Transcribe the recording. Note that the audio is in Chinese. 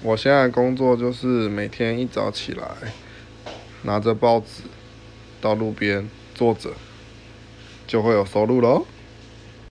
我现在工作就是每天一早起来拿着报纸到路边坐着就会有收入喽